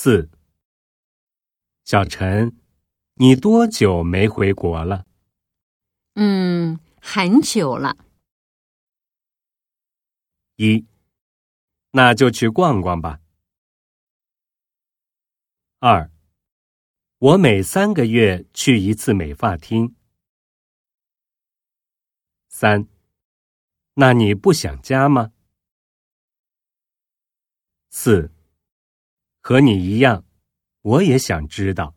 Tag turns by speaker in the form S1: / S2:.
S1: 四，小陈，你多久没回国了？
S2: 嗯，很久了。
S1: 一，那就去逛逛吧。二，我每三个月去一次美发厅。三，那你不想家吗？四，和你一样，我也想知道。